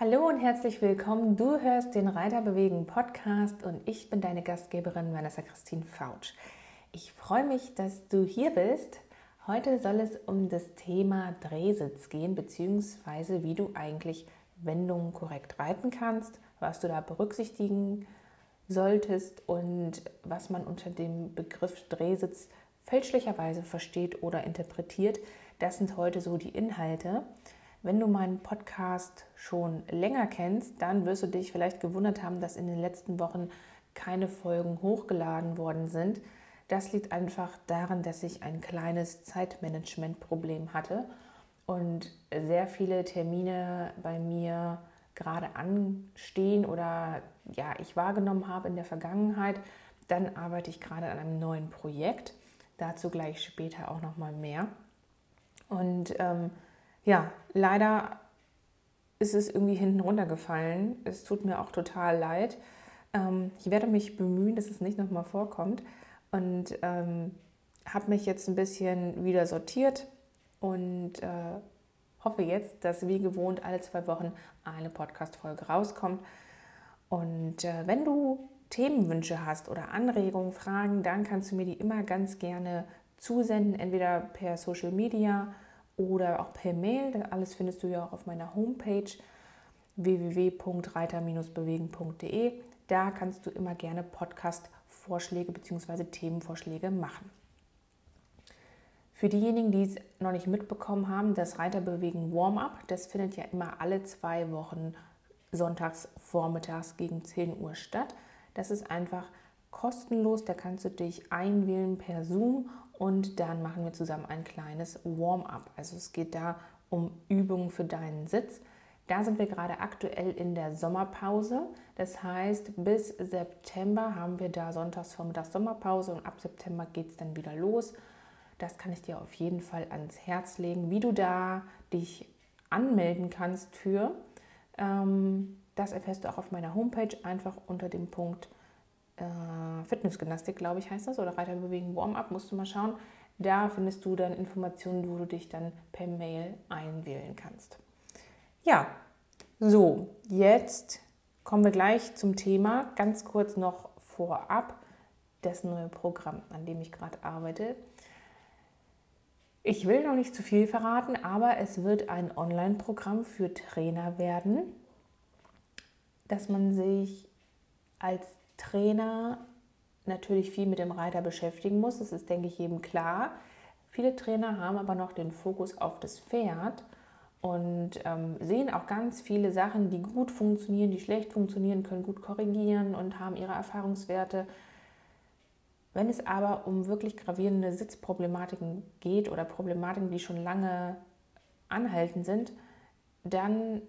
Hallo und herzlich willkommen. Du hörst den Reiter bewegen Podcast und ich bin deine Gastgeberin Vanessa Christine Fautsch. Ich freue mich, dass du hier bist. Heute soll es um das Thema Drehsitz gehen, beziehungsweise wie du eigentlich Wendungen korrekt reiten kannst, was du da berücksichtigen solltest und was man unter dem Begriff Drehsitz fälschlicherweise versteht oder interpretiert. Das sind heute so die Inhalte. Wenn du meinen Podcast schon länger kennst, dann wirst du dich vielleicht gewundert haben, dass in den letzten Wochen keine Folgen hochgeladen worden sind. Das liegt einfach daran, dass ich ein kleines Zeitmanagement-Problem hatte und sehr viele Termine bei mir gerade anstehen oder ja, ich wahrgenommen habe in der Vergangenheit. Dann arbeite ich gerade an einem neuen Projekt. Dazu gleich später auch noch mal mehr. Und ähm, ja, leider ist es irgendwie hinten runtergefallen. Es tut mir auch total leid. Ähm, ich werde mich bemühen, dass es nicht nochmal vorkommt und ähm, habe mich jetzt ein bisschen wieder sortiert und äh, hoffe jetzt, dass wie gewohnt alle zwei Wochen eine Podcast-Folge rauskommt. Und äh, wenn du Themenwünsche hast oder Anregungen, Fragen, dann kannst du mir die immer ganz gerne zusenden, entweder per Social Media oder auch per Mail. Das alles findest du ja auch auf meiner Homepage www.reiter-bewegen.de. Da kannst du immer gerne Podcast-Vorschläge bzw. Themenvorschläge machen. Für diejenigen, die es noch nicht mitbekommen haben, das Reiterbewegen Warm-up, das findet ja immer alle zwei Wochen sonntags vormittags gegen 10 Uhr statt. Das ist einfach kostenlos, da kannst du dich einwählen per Zoom und dann machen wir zusammen ein kleines Warm-up. Also es geht da um Übungen für deinen Sitz. Da sind wir gerade aktuell in der Sommerpause. Das heißt, bis September haben wir da sonntags vormittags Sommerpause und ab September geht es dann wieder los. Das kann ich dir auf jeden Fall ans Herz legen, wie du da dich anmelden kannst für. Ähm, das erfährst du auch auf meiner Homepage einfach unter dem Punkt äh, Fitnessgymnastik, glaube ich, heißt das, oder Reiterbewegen Warm-up, musst du mal schauen. Da findest du dann Informationen, wo du dich dann per Mail einwählen kannst. Ja, so, jetzt kommen wir gleich zum Thema. Ganz kurz noch vorab das neue Programm, an dem ich gerade arbeite. Ich will noch nicht zu viel verraten, aber es wird ein Online-Programm für Trainer werden, dass man sich als Trainer natürlich viel mit dem Reiter beschäftigen muss. Das ist, denke ich, jedem klar. Viele Trainer haben aber noch den Fokus auf das Pferd und ähm, sehen auch ganz viele Sachen, die gut funktionieren, die schlecht funktionieren, können gut korrigieren und haben ihre Erfahrungswerte. Wenn es aber um wirklich gravierende Sitzproblematiken geht oder Problematiken, die schon lange anhaltend sind, dann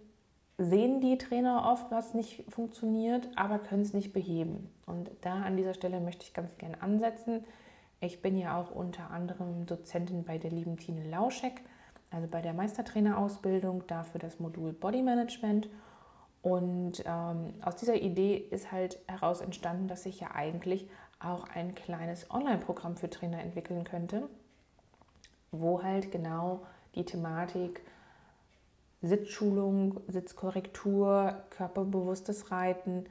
sehen die Trainer oft, was nicht funktioniert, aber können es nicht beheben. Und da an dieser Stelle möchte ich ganz gerne ansetzen. Ich bin ja auch unter anderem Dozentin bei der lieben Tine Lauschek, also bei der Meistertrainerausbildung, dafür das Modul Body Management. Und ähm, aus dieser Idee ist halt heraus entstanden, dass ich ja eigentlich auch ein kleines Online-Programm für Trainer entwickeln könnte, wo halt genau die Thematik Sitzschulung, Sitzkorrektur, körperbewusstes Reiten,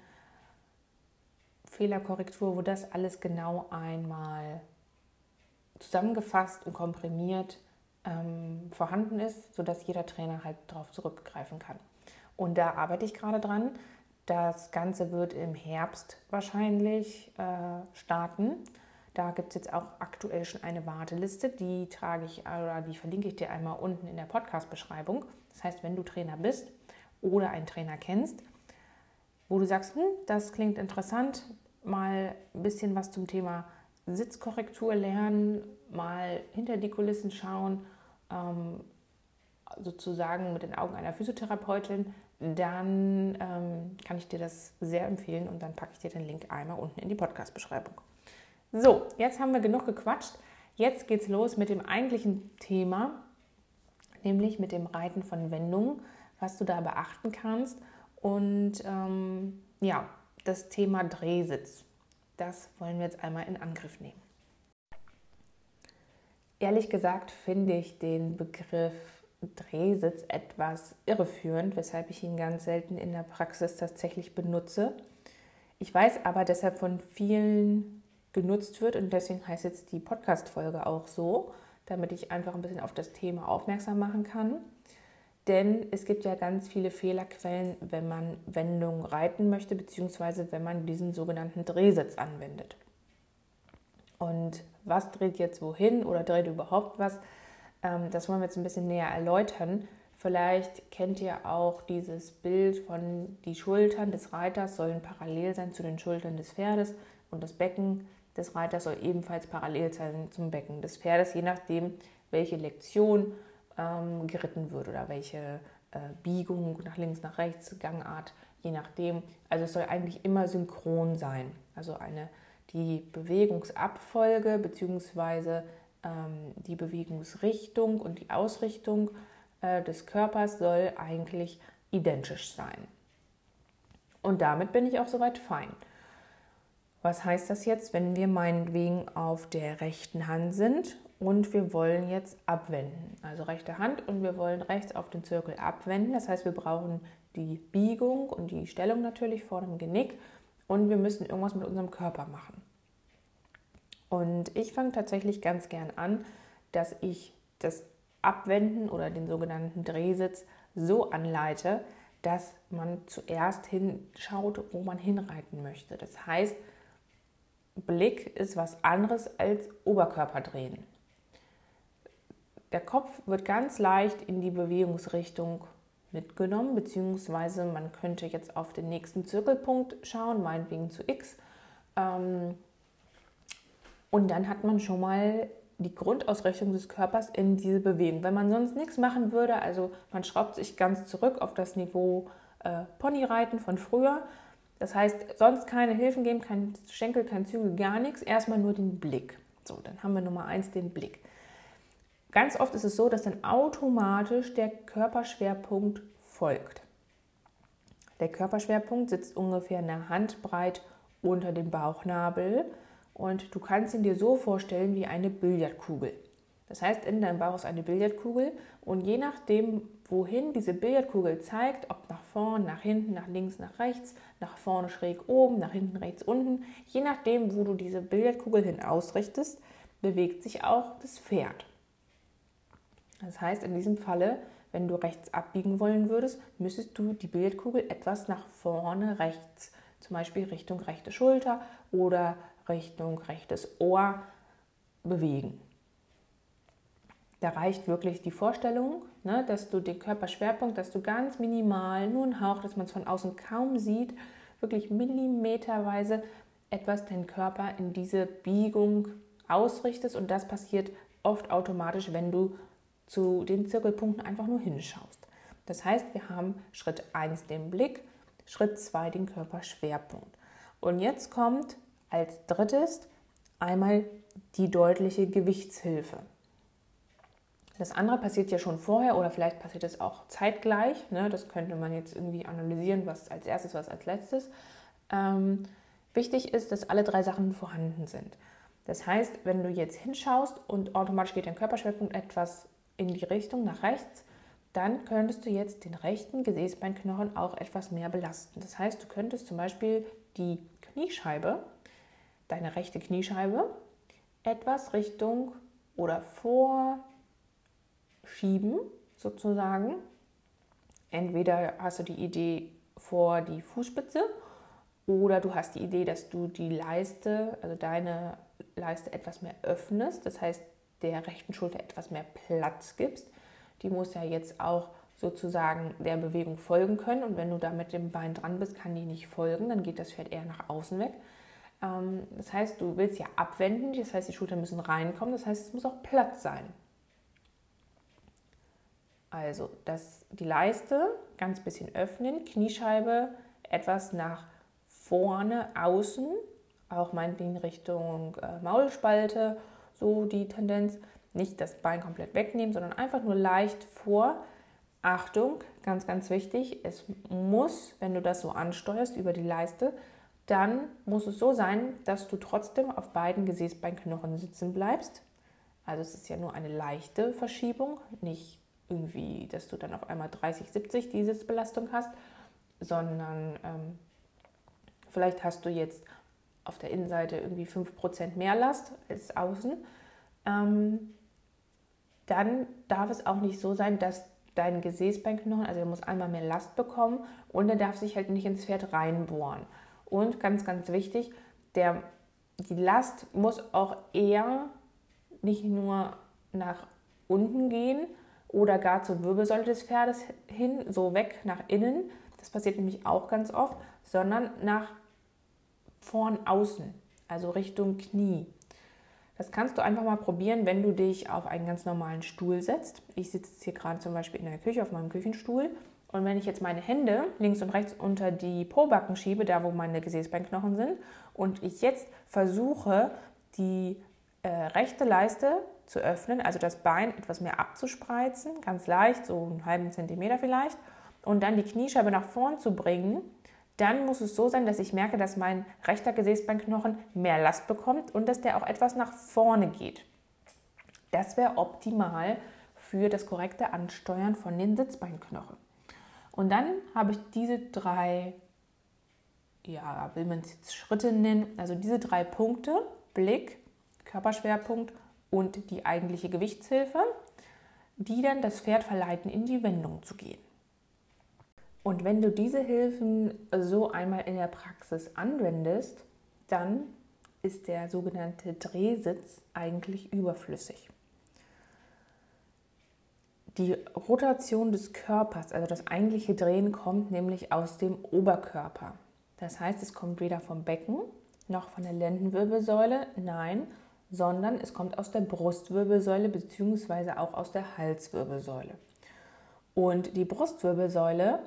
Fehlerkorrektur, wo das alles genau einmal zusammengefasst und komprimiert ähm, vorhanden ist, sodass jeder Trainer halt darauf zurückgreifen kann. Und da arbeite ich gerade dran. Das Ganze wird im Herbst wahrscheinlich äh, starten. Da gibt es jetzt auch aktuell schon eine Warteliste, die trage ich oder die verlinke ich dir einmal unten in der Podcast-Beschreibung. Das heißt, wenn du Trainer bist oder einen Trainer kennst, wo du sagst, hm, das klingt interessant, mal ein bisschen was zum Thema Sitzkorrektur lernen, mal hinter die Kulissen schauen, ähm, sozusagen mit den Augen einer Physiotherapeutin, dann ähm, kann ich dir das sehr empfehlen und dann packe ich dir den Link einmal unten in die Podcast-Beschreibung. So, jetzt haben wir genug gequatscht. Jetzt geht's los mit dem eigentlichen Thema, nämlich mit dem Reiten von Wendungen, was du da beachten kannst. Und ähm, ja, das Thema Drehsitz. Das wollen wir jetzt einmal in Angriff nehmen. Ehrlich gesagt finde ich den Begriff Drehsitz etwas irreführend, weshalb ich ihn ganz selten in der Praxis tatsächlich benutze. Ich weiß aber, dass er von vielen genutzt wird und deswegen heißt jetzt die Podcast-Folge auch so, damit ich einfach ein bisschen auf das Thema aufmerksam machen kann. Denn es gibt ja ganz viele Fehlerquellen, wenn man Wendungen reiten möchte, beziehungsweise wenn man diesen sogenannten Drehsitz anwendet. Und was dreht jetzt wohin oder dreht überhaupt was? Ähm, das wollen wir jetzt ein bisschen näher erläutern. Vielleicht kennt ihr auch dieses Bild von die Schultern des Reiters sollen parallel sein zu den Schultern des Pferdes und das Becken des Reiters soll ebenfalls parallel sein zum Becken des Pferdes, je nachdem, welche Lektion ähm, geritten wird oder welche äh, Biegung nach links, nach rechts, Gangart, je nachdem. Also es soll eigentlich immer synchron sein. Also eine, die Bewegungsabfolge bzw. Ähm, die Bewegungsrichtung und die Ausrichtung äh, des Körpers soll eigentlich identisch sein. Und damit bin ich auch soweit fein. Was heißt das jetzt, wenn wir meinetwegen auf der rechten Hand sind und wir wollen jetzt abwenden? Also rechte Hand und wir wollen rechts auf den Zirkel abwenden. Das heißt, wir brauchen die Biegung und die Stellung natürlich vor dem Genick und wir müssen irgendwas mit unserem Körper machen. Und ich fange tatsächlich ganz gern an, dass ich das Abwenden oder den sogenannten Drehsitz so anleite, dass man zuerst hinschaut, wo man hinreiten möchte. Das heißt, Blick ist was anderes als Oberkörperdrehen. Der Kopf wird ganz leicht in die Bewegungsrichtung mitgenommen, beziehungsweise man könnte jetzt auf den nächsten Zirkelpunkt schauen, meinetwegen zu X. Ähm, und dann hat man schon mal die Grundausrichtung des Körpers in diese Bewegung. Wenn man sonst nichts machen würde, also man schraubt sich ganz zurück auf das Niveau äh, Ponyreiten von früher, das heißt, sonst keine Hilfen geben, kein Schenkel, kein Zügel, gar nichts. Erstmal nur den Blick. So, dann haben wir Nummer eins den Blick. Ganz oft ist es so, dass dann automatisch der Körperschwerpunkt folgt. Der Körperschwerpunkt sitzt ungefähr eine Handbreit unter dem Bauchnabel und du kannst ihn dir so vorstellen wie eine Billardkugel. Das heißt, in deinem Bauch ist eine Billardkugel und je nachdem, wohin diese Billardkugel zeigt, ob nach vorn, nach hinten, nach links, nach rechts, nach vorne schräg oben, nach hinten rechts unten, je nachdem, wo du diese Billardkugel hin ausrichtest, bewegt sich auch das Pferd. Das heißt, in diesem Falle, wenn du rechts abbiegen wollen würdest, müsstest du die Billardkugel etwas nach vorne rechts, zum Beispiel Richtung rechte Schulter oder Richtung rechtes Ohr bewegen. Da reicht wirklich die Vorstellung, ne, dass du den Körperschwerpunkt, dass du ganz minimal, nur ein Hauch, dass man es von außen kaum sieht, wirklich millimeterweise etwas den Körper in diese Biegung ausrichtest. Und das passiert oft automatisch, wenn du zu den Zirkelpunkten einfach nur hinschaust. Das heißt, wir haben Schritt 1 den Blick, Schritt 2 den Körperschwerpunkt. Und jetzt kommt als drittes einmal die deutliche Gewichtshilfe. Das andere passiert ja schon vorher oder vielleicht passiert es auch zeitgleich. Ne? Das könnte man jetzt irgendwie analysieren, was als erstes, was als letztes. Ähm, wichtig ist, dass alle drei Sachen vorhanden sind. Das heißt, wenn du jetzt hinschaust und automatisch geht dein Körperschwerpunkt etwas in die Richtung nach rechts, dann könntest du jetzt den rechten Gesäßbeinknochen auch etwas mehr belasten. Das heißt, du könntest zum Beispiel die Kniescheibe, deine rechte Kniescheibe, etwas Richtung oder vor schieben, sozusagen. Entweder hast du die Idee vor die Fußspitze oder du hast die Idee, dass du die Leiste, also deine Leiste etwas mehr öffnest, das heißt der rechten Schulter etwas mehr Platz gibst. Die muss ja jetzt auch sozusagen der Bewegung folgen können und wenn du da mit dem Bein dran bist, kann die nicht folgen, dann geht das Pferd eher nach außen weg. Ähm, das heißt, du willst ja abwenden, das heißt, die Schultern müssen reinkommen, das heißt, es muss auch Platz sein. Also das, die Leiste ganz bisschen öffnen, Kniescheibe etwas nach vorne, außen, auch meinetwegen Richtung äh, Maulspalte, so die Tendenz. Nicht das Bein komplett wegnehmen, sondern einfach nur leicht vor. Achtung, ganz, ganz wichtig, es muss, wenn du das so ansteuerst über die Leiste, dann muss es so sein, dass du trotzdem auf beiden Gesäßbeinknochen sitzen bleibst. Also es ist ja nur eine leichte Verschiebung, nicht irgendwie, dass du dann auf einmal 30, 70 die Sitzbelastung hast, sondern ähm, vielleicht hast du jetzt auf der Innenseite irgendwie 5% mehr Last als außen. Ähm, dann darf es auch nicht so sein, dass dein Gesäßbeinknochen, also er muss einmal mehr Last bekommen und er darf sich halt nicht ins Pferd reinbohren. Und ganz, ganz wichtig, der, die Last muss auch eher nicht nur nach unten gehen oder gar zur Wirbelsäule des Pferdes hin, so weg nach innen, das passiert nämlich auch ganz oft, sondern nach vorn außen, also Richtung Knie. Das kannst du einfach mal probieren, wenn du dich auf einen ganz normalen Stuhl setzt. Ich sitze jetzt hier gerade zum Beispiel in der Küche auf meinem Küchenstuhl. Und wenn ich jetzt meine Hände links und rechts unter die Pobacken schiebe, da wo meine Gesäßbeinknochen sind, und ich jetzt versuche, die äh, rechte Leiste zu öffnen, also das Bein etwas mehr abzuspreizen, ganz leicht, so einen halben Zentimeter vielleicht, und dann die Kniescheibe nach vorn zu bringen, dann muss es so sein, dass ich merke, dass mein rechter Gesäßbeinknochen mehr Last bekommt und dass der auch etwas nach vorne geht. Das wäre optimal für das korrekte Ansteuern von den Sitzbeinknochen. Und dann habe ich diese drei, ja, will man es jetzt Schritte nennen, also diese drei Punkte, Blick, Körperschwerpunkt und die eigentliche Gewichtshilfe, die dann das Pferd verleiten, in die Wendung zu gehen. Und wenn du diese Hilfen so einmal in der Praxis anwendest, dann ist der sogenannte Drehsitz eigentlich überflüssig. Die Rotation des Körpers, also das eigentliche Drehen, kommt nämlich aus dem Oberkörper. Das heißt, es kommt weder vom Becken noch von der Lendenwirbelsäule, nein, sondern es kommt aus der Brustwirbelsäule bzw. auch aus der Halswirbelsäule. Und die Brustwirbelsäule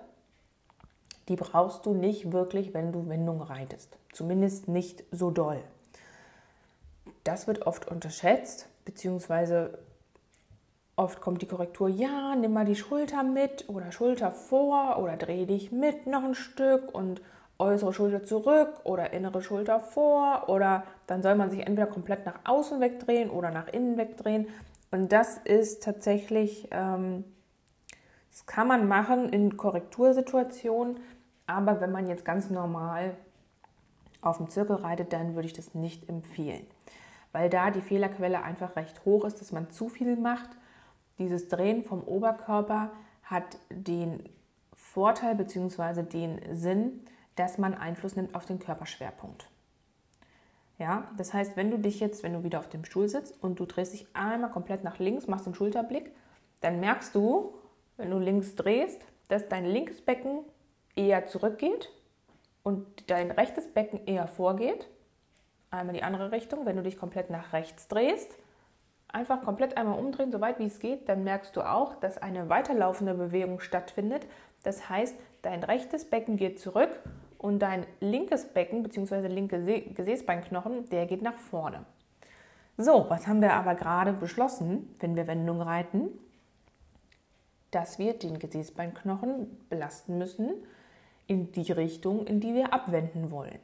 die brauchst du nicht wirklich, wenn du Wendung reitest. Zumindest nicht so doll. Das wird oft unterschätzt, beziehungsweise oft kommt die Korrektur, ja, nimm mal die Schulter mit oder Schulter vor oder dreh dich mit noch ein Stück und äußere Schulter zurück oder innere Schulter vor oder dann soll man sich entweder komplett nach außen wegdrehen oder nach innen wegdrehen. Und das ist tatsächlich, ähm, das kann man machen in Korrektursituationen, aber wenn man jetzt ganz normal auf dem Zirkel reitet, dann würde ich das nicht empfehlen, weil da die Fehlerquelle einfach recht hoch ist, dass man zu viel macht. Dieses Drehen vom Oberkörper hat den Vorteil bzw. den Sinn, dass man Einfluss nimmt auf den Körperschwerpunkt. Ja, das heißt, wenn du dich jetzt, wenn du wieder auf dem Stuhl sitzt und du drehst dich einmal komplett nach links, machst den Schulterblick, dann merkst du, wenn du links drehst, dass dein linkes Becken eher zurückgeht und dein rechtes Becken eher vorgeht. Einmal die andere Richtung, wenn du dich komplett nach rechts drehst. Einfach komplett einmal umdrehen, so weit wie es geht, dann merkst du auch, dass eine weiterlaufende Bewegung stattfindet. Das heißt, dein rechtes Becken geht zurück und dein linkes Becken bzw. linke Gesäßbeinknochen, der geht nach vorne. So, was haben wir aber gerade beschlossen, wenn wir Wendung reiten? Dass wir den Gesäßbeinknochen belasten müssen in die Richtung, in die wir abwenden wollen.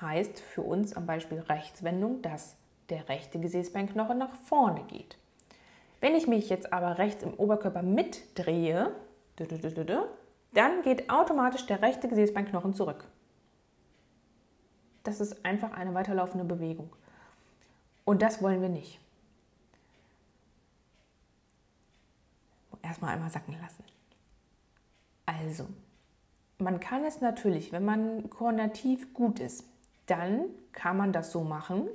Heißt für uns am Beispiel Rechtswendung, dass der rechte Gesäßbeinknochen nach vorne geht. Wenn ich mich jetzt aber rechts im Oberkörper mitdrehe, dann geht automatisch der rechte Gesäßbeinknochen zurück. Das ist einfach eine weiterlaufende Bewegung. Und das wollen wir nicht. Erstmal einmal sacken lassen. Also, man kann es natürlich, wenn man koordinativ gut ist, dann kann man das so machen,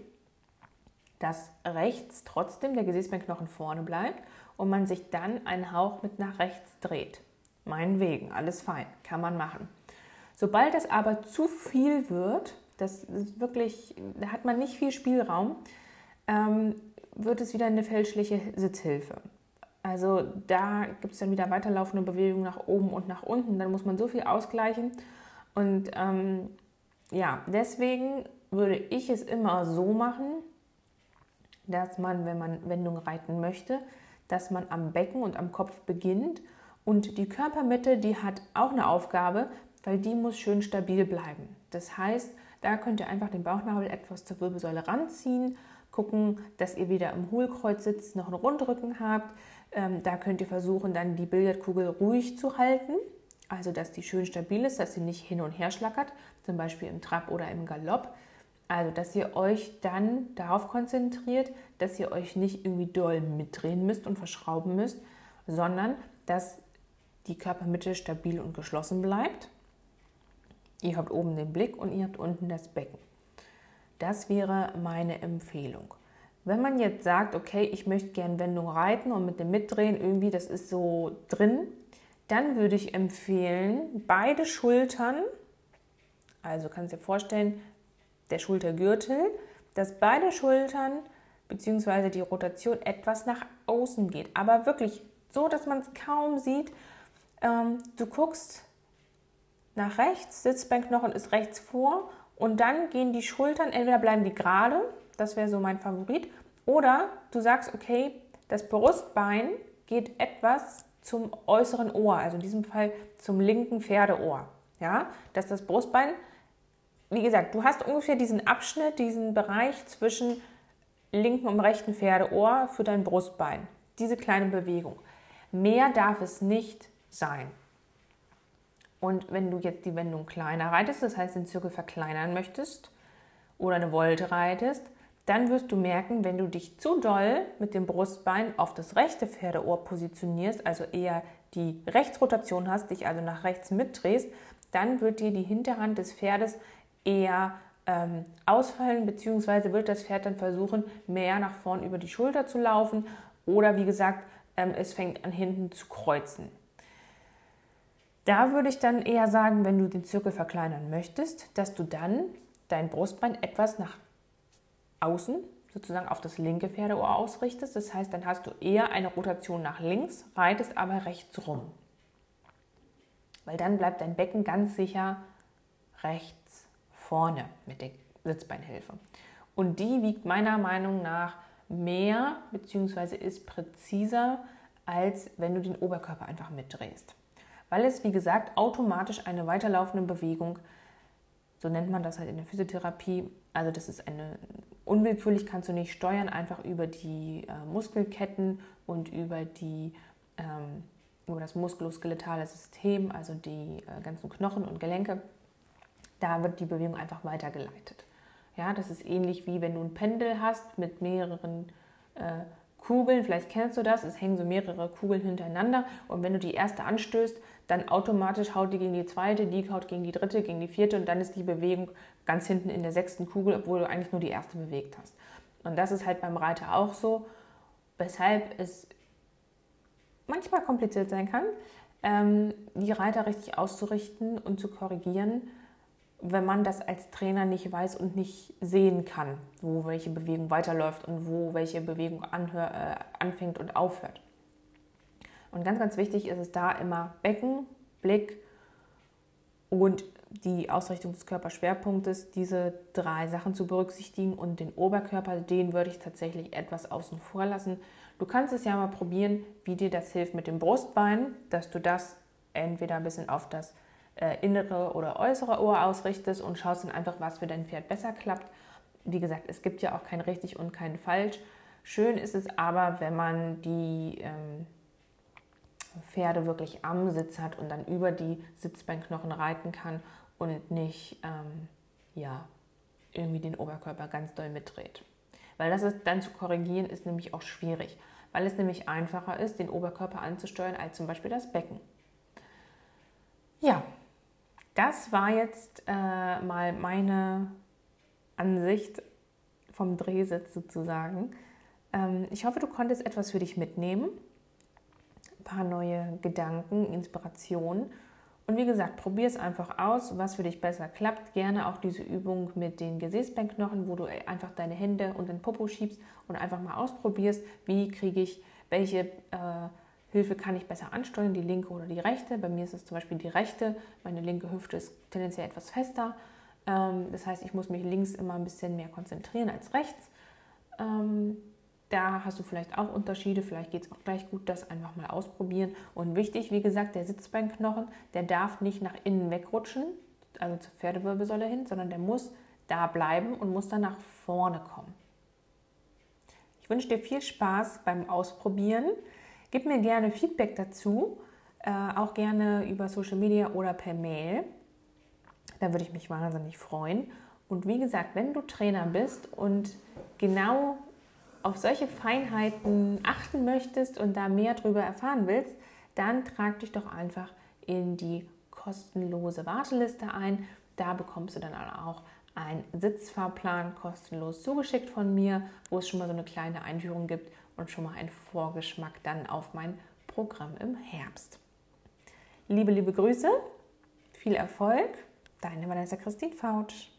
dass rechts trotzdem der Gesäßbeinknochen vorne bleibt und man sich dann einen Hauch mit nach rechts dreht. Meinetwegen, alles fein, kann man machen. Sobald es aber zu viel wird, das ist wirklich, da hat man nicht viel Spielraum, ähm, wird es wieder eine fälschliche Sitzhilfe. Also da gibt es dann wieder weiterlaufende Bewegungen nach oben und nach unten. Dann muss man so viel ausgleichen. Und ähm, ja, deswegen würde ich es immer so machen, dass man, wenn man Wendung reiten möchte, dass man am Becken und am Kopf beginnt. Und die Körpermitte, die hat auch eine Aufgabe, weil die muss schön stabil bleiben. Das heißt, da könnt ihr einfach den Bauchnabel etwas zur Wirbelsäule ranziehen, gucken, dass ihr wieder im Hohlkreuz sitzt, noch einen Rundrücken habt, Ähm, da könnt ihr versuchen, dann die Billardkugel ruhig zu halten, also dass die schön stabil ist, dass sie nicht hin und her schlackert, zum Beispiel im Trab oder im Galopp. Also, dass ihr euch dann darauf konzentriert, dass ihr euch nicht irgendwie doll mitdrehen müsst und verschrauben müsst, sondern dass die Körpermitte stabil und geschlossen bleibt. Ihr habt oben den Blick und ihr habt unten das Becken. Das wäre meine Empfehlung. Wenn man jetzt sagt, okay, ich möchte gerne Wendung reiten und mit dem Mitdrehen irgendwie, das ist so drin, dann würde ich empfehlen, beide Schultern, also kannst du dir vorstellen, der Schultergürtel, dass beide Schultern bzw. die Rotation etwas nach außen geht. Aber wirklich so, dass man es kaum sieht. Ähm, du guckst nach rechts, Sitzbeinknochen ist rechts vor und dann gehen die Schultern, entweder bleiben die gerade, das wäre so mein Favorit, oder du sagst, okay, das Brustbein geht etwas zum äußeren Ohr, also in diesem Fall zum linken Pferdeohr. Ja, dass das Brustbein, wie gesagt, du hast ungefähr diesen Abschnitt, diesen Bereich zwischen linken und rechten Pferdeohr für dein Brustbein. Diese kleine Bewegung. Mehr darf es nicht sein. Und wenn du jetzt die Wendung kleiner reitest, das heißt den Zirkel verkleinern möchtest oder eine Wolte reitest, dann wirst du merken, wenn du dich zu doll mit dem Brustbein auf das rechte Pferdeohr positionierst, also eher die Rechtsrotation hast, dich also nach rechts mitdrehst, dann wird dir die Hinterhand des Pferdes eher ähm, ausfallen, beziehungsweise wird das Pferd dann versuchen, mehr nach vorn über die Schulter zu laufen oder wie gesagt, ähm, es fängt an hinten zu kreuzen. Da würde ich dann eher sagen, wenn du den Zirkel verkleinern möchtest, dass du dann dein Brustbein etwas nach außen, sozusagen auf das linke Pferdeohr ausrichtest. Das heißt, dann hast du eher eine Rotation nach links, reitest aber rechts rum. Weil dann bleibt dein Becken ganz sicher rechts vorne mit der Sitzbeinhilfe. Und die wiegt meiner Meinung nach mehr bzw. ist präziser, als wenn du den Oberkörper einfach mitdrehst weil es, wie gesagt, automatisch eine weiterlaufende Bewegung, so nennt man das halt in der Physiotherapie, also das ist eine, unwillkürlich kannst du nicht steuern, einfach über die äh, Muskelketten und über, die, ähm, über das muskuloskeletale System, also die äh, ganzen Knochen und Gelenke, da wird die Bewegung einfach weitergeleitet. Ja, das ist ähnlich wie wenn du ein Pendel hast mit mehreren äh, Kugeln, vielleicht kennst du das, es hängen so mehrere Kugeln hintereinander und wenn du die erste anstößt, dann automatisch haut die gegen die zweite, die haut gegen die dritte, gegen die vierte und dann ist die Bewegung ganz hinten in der sechsten Kugel, obwohl du eigentlich nur die erste bewegt hast. Und das ist halt beim Reiter auch so, weshalb es manchmal kompliziert sein kann, ähm, die Reiter richtig auszurichten und zu korrigieren, wenn man das als Trainer nicht weiß und nicht sehen kann, wo welche Bewegung weiterläuft und wo welche Bewegung anhör, äh, anfängt und aufhört. Und ganz, ganz wichtig ist es da immer Becken, Blick und die Ausrichtung des Körperschwerpunktes, diese drei Sachen zu berücksichtigen und den Oberkörper, den würde ich tatsächlich etwas außen vor lassen. Du kannst es ja mal probieren, wie dir das hilft mit dem Brustbein, dass du das entweder ein bisschen auf das äh, innere oder äußere Ohr ausrichtest und schaust dann einfach, was für dein Pferd besser klappt. Wie gesagt, es gibt ja auch kein richtig und kein falsch. Schön ist es aber, wenn man die ähm, Pferde wirklich am Sitz hat und dann über die Sitzbeinknochen reiten kann und nicht ähm, ja, irgendwie den Oberkörper ganz doll mitdreht. Weil das ist dann zu korrigieren ist nämlich auch schwierig, weil es nämlich einfacher ist, den Oberkörper anzusteuern als zum Beispiel das Becken. Ja, das war jetzt äh, mal meine Ansicht vom Drehsitz sozusagen. Ähm, ich hoffe, du konntest etwas für dich mitnehmen paar neue Gedanken, Inspirationen. Und wie gesagt, probier es einfach aus, was für dich besser klappt. Gerne auch diese Übung mit den Gesäßbeinknochen, wo du einfach deine Hände und den Popo schiebst und einfach mal ausprobierst, wie kriege ich, welche äh, Hilfe kann ich besser ansteuern, die linke oder die rechte. Bei mir ist es zum Beispiel die rechte. Meine linke Hüfte ist tendenziell etwas fester. Ähm, das heißt, ich muss mich links immer ein bisschen mehr konzentrieren als rechts. Ähm, da hast du vielleicht auch Unterschiede, vielleicht geht es auch gleich gut, das einfach mal ausprobieren. Und wichtig, wie gesagt, der Sitzbeinknochen, der darf nicht nach innen wegrutschen, also zur Pferdewirbelsäule hin, sondern der muss da bleiben und muss dann nach vorne kommen. Ich wünsche dir viel Spaß beim Ausprobieren. Gib mir gerne Feedback dazu, äh, auch gerne über Social Media oder per Mail. Da würde ich mich wahnsinnig freuen. Und wie gesagt, wenn du Trainer bist und genau auf solche Feinheiten achten möchtest und da mehr darüber erfahren willst, dann trag dich doch einfach in die kostenlose Warteliste ein. Da bekommst du dann auch einen Sitzfahrplan kostenlos zugeschickt von mir, wo es schon mal so eine kleine Einführung gibt und schon mal einen Vorgeschmack dann auf mein Programm im Herbst. Liebe, liebe Grüße, viel Erfolg, deine Vanessa Christine Fautsch.